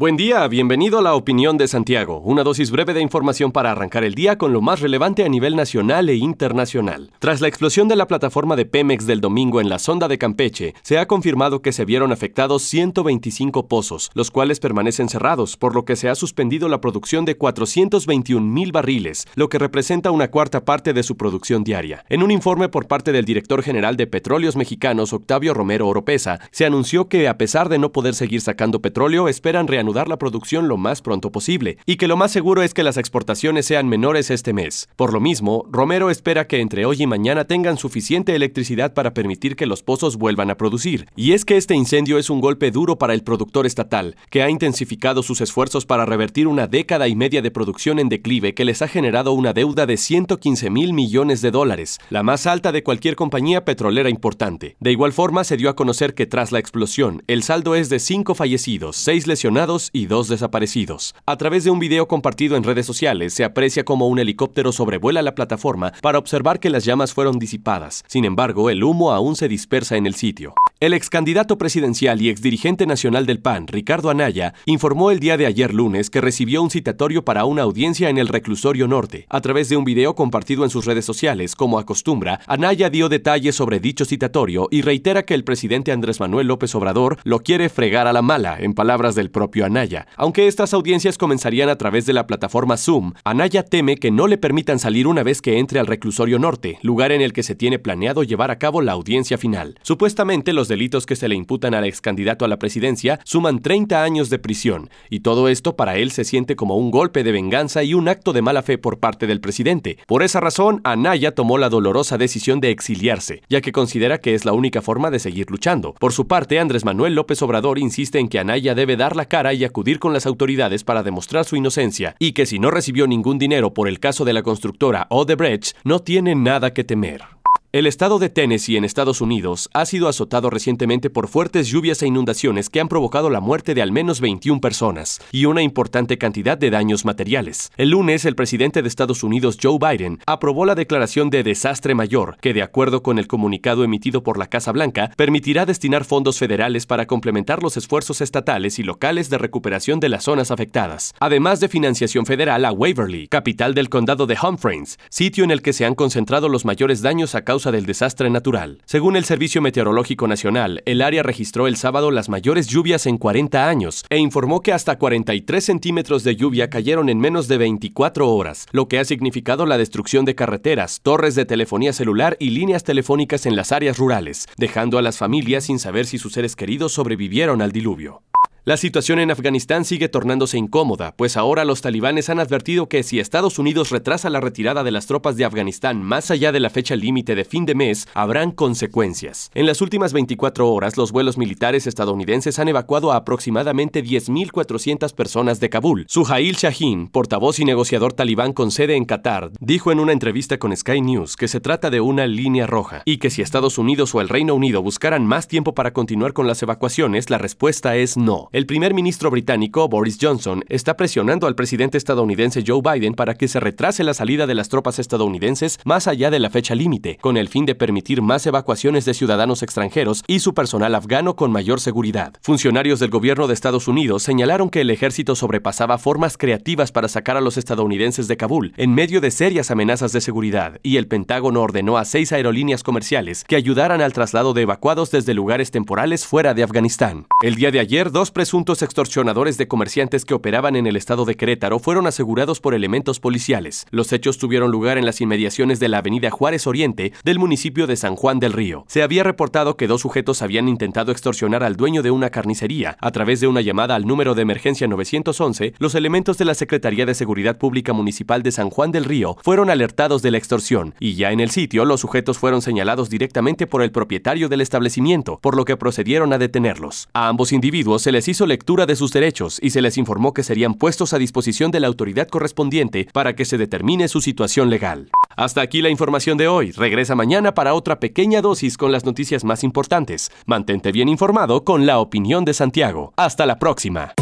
Buen día, bienvenido a la opinión de Santiago, una dosis breve de información para arrancar el día con lo más relevante a nivel nacional e internacional. Tras la explosión de la plataforma de Pemex del domingo en la sonda de Campeche, se ha confirmado que se vieron afectados 125 pozos, los cuales permanecen cerrados, por lo que se ha suspendido la producción de 421 mil barriles, lo que representa una cuarta parte de su producción diaria. En un informe por parte del director general de Petróleos Mexicanos, Octavio Romero Oropesa, se anunció que a pesar de no poder seguir sacando petróleo, esperan reanudar la producción lo más pronto posible, y que lo más seguro es que las exportaciones sean menores este mes. Por lo mismo, Romero espera que entre hoy y mañana tengan suficiente electricidad para permitir que los pozos vuelvan a producir. Y es que este incendio es un golpe duro para el productor estatal, que ha intensificado sus esfuerzos para revertir una década y media de producción en declive que les ha generado una deuda de 115 mil millones de dólares, la más alta de cualquier compañía petrolera importante. De igual forma, se dio a conocer que tras la explosión, el saldo es de 5 fallecidos, 6 lesionados y dos desaparecidos. A través de un video compartido en redes sociales se aprecia como un helicóptero sobrevuela la plataforma para observar que las llamas fueron disipadas. Sin embargo, el humo aún se dispersa en el sitio. El ex candidato presidencial y exdirigente nacional del PAN, Ricardo Anaya, informó el día de ayer lunes que recibió un citatorio para una audiencia en el reclusorio norte. A través de un video compartido en sus redes sociales, como acostumbra, Anaya dio detalles sobre dicho citatorio y reitera que el presidente Andrés Manuel López Obrador lo quiere fregar a la mala, en palabras del propio Anaya. Aunque estas audiencias comenzarían a través de la plataforma Zoom, Anaya teme que no le permitan salir una vez que entre al reclusorio norte, lugar en el que se tiene planeado llevar a cabo la audiencia final. Supuestamente los delitos que se le imputan al ex candidato a la presidencia suman 30 años de prisión, y todo esto para él se siente como un golpe de venganza y un acto de mala fe por parte del presidente. Por esa razón, Anaya tomó la dolorosa decisión de exiliarse, ya que considera que es la única forma de seguir luchando. Por su parte, Andrés Manuel López Obrador insiste en que Anaya debe dar la cara y acudir con las autoridades para demostrar su inocencia, y que si no recibió ningún dinero por el caso de la constructora Odebrecht, no tiene nada que temer. El estado de Tennessee en Estados Unidos ha sido azotado recientemente por fuertes lluvias e inundaciones que han provocado la muerte de al menos 21 personas y una importante cantidad de daños materiales. El lunes, el presidente de Estados Unidos, Joe Biden, aprobó la declaración de desastre mayor, que de acuerdo con el comunicado emitido por la Casa Blanca, permitirá destinar fondos federales para complementar los esfuerzos estatales y locales de recuperación de las zonas afectadas, además de financiación federal a Waverly, capital del condado de Humphreys, sitio en el que se han concentrado los mayores daños a causa del desastre natural. Según el Servicio Meteorológico Nacional, el área registró el sábado las mayores lluvias en 40 años e informó que hasta 43 centímetros de lluvia cayeron en menos de 24 horas, lo que ha significado la destrucción de carreteras, torres de telefonía celular y líneas telefónicas en las áreas rurales, dejando a las familias sin saber si sus seres queridos sobrevivieron al diluvio. La situación en Afganistán sigue tornándose incómoda, pues ahora los talibanes han advertido que si Estados Unidos retrasa la retirada de las tropas de Afganistán más allá de la fecha límite de fin de mes, habrán consecuencias. En las últimas 24 horas, los vuelos militares estadounidenses han evacuado a aproximadamente 10.400 personas de Kabul. Suhail Shahin, portavoz y negociador talibán con sede en Qatar, dijo en una entrevista con Sky News que se trata de una línea roja y que si Estados Unidos o el Reino Unido buscaran más tiempo para continuar con las evacuaciones, la respuesta es no. El primer ministro británico, Boris Johnson, está presionando al presidente estadounidense Joe Biden para que se retrase la salida de las tropas estadounidenses más allá de la fecha límite, con el fin de permitir más evacuaciones de ciudadanos extranjeros y su personal afgano con mayor seguridad. Funcionarios del gobierno de Estados Unidos señalaron que el ejército sobrepasaba formas creativas para sacar a los estadounidenses de Kabul en medio de serias amenazas de seguridad, y el Pentágono ordenó a seis aerolíneas comerciales que ayudaran al traslado de evacuados desde lugares temporales fuera de Afganistán. El día de ayer, dos presuntos extorsionadores de comerciantes que operaban en el estado de Querétaro fueron asegurados por elementos policiales. Los hechos tuvieron lugar en las inmediaciones de la avenida Juárez Oriente del municipio de San Juan del Río. Se había reportado que dos sujetos habían intentado extorsionar al dueño de una carnicería. A través de una llamada al número de emergencia 911, los elementos de la Secretaría de Seguridad Pública Municipal de San Juan del Río fueron alertados de la extorsión, y ya en el sitio los sujetos fueron señalados directamente por el propietario del establecimiento, por lo que procedieron a detenerlos. A ambos individuos se les hizo lectura de sus derechos y se les informó que serían puestos a disposición de la autoridad correspondiente para que se determine su situación legal. Hasta aquí la información de hoy. Regresa mañana para otra pequeña dosis con las noticias más importantes. Mantente bien informado con la opinión de Santiago. Hasta la próxima.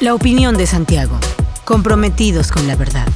La opinión de Santiago. Comprometidos con la verdad.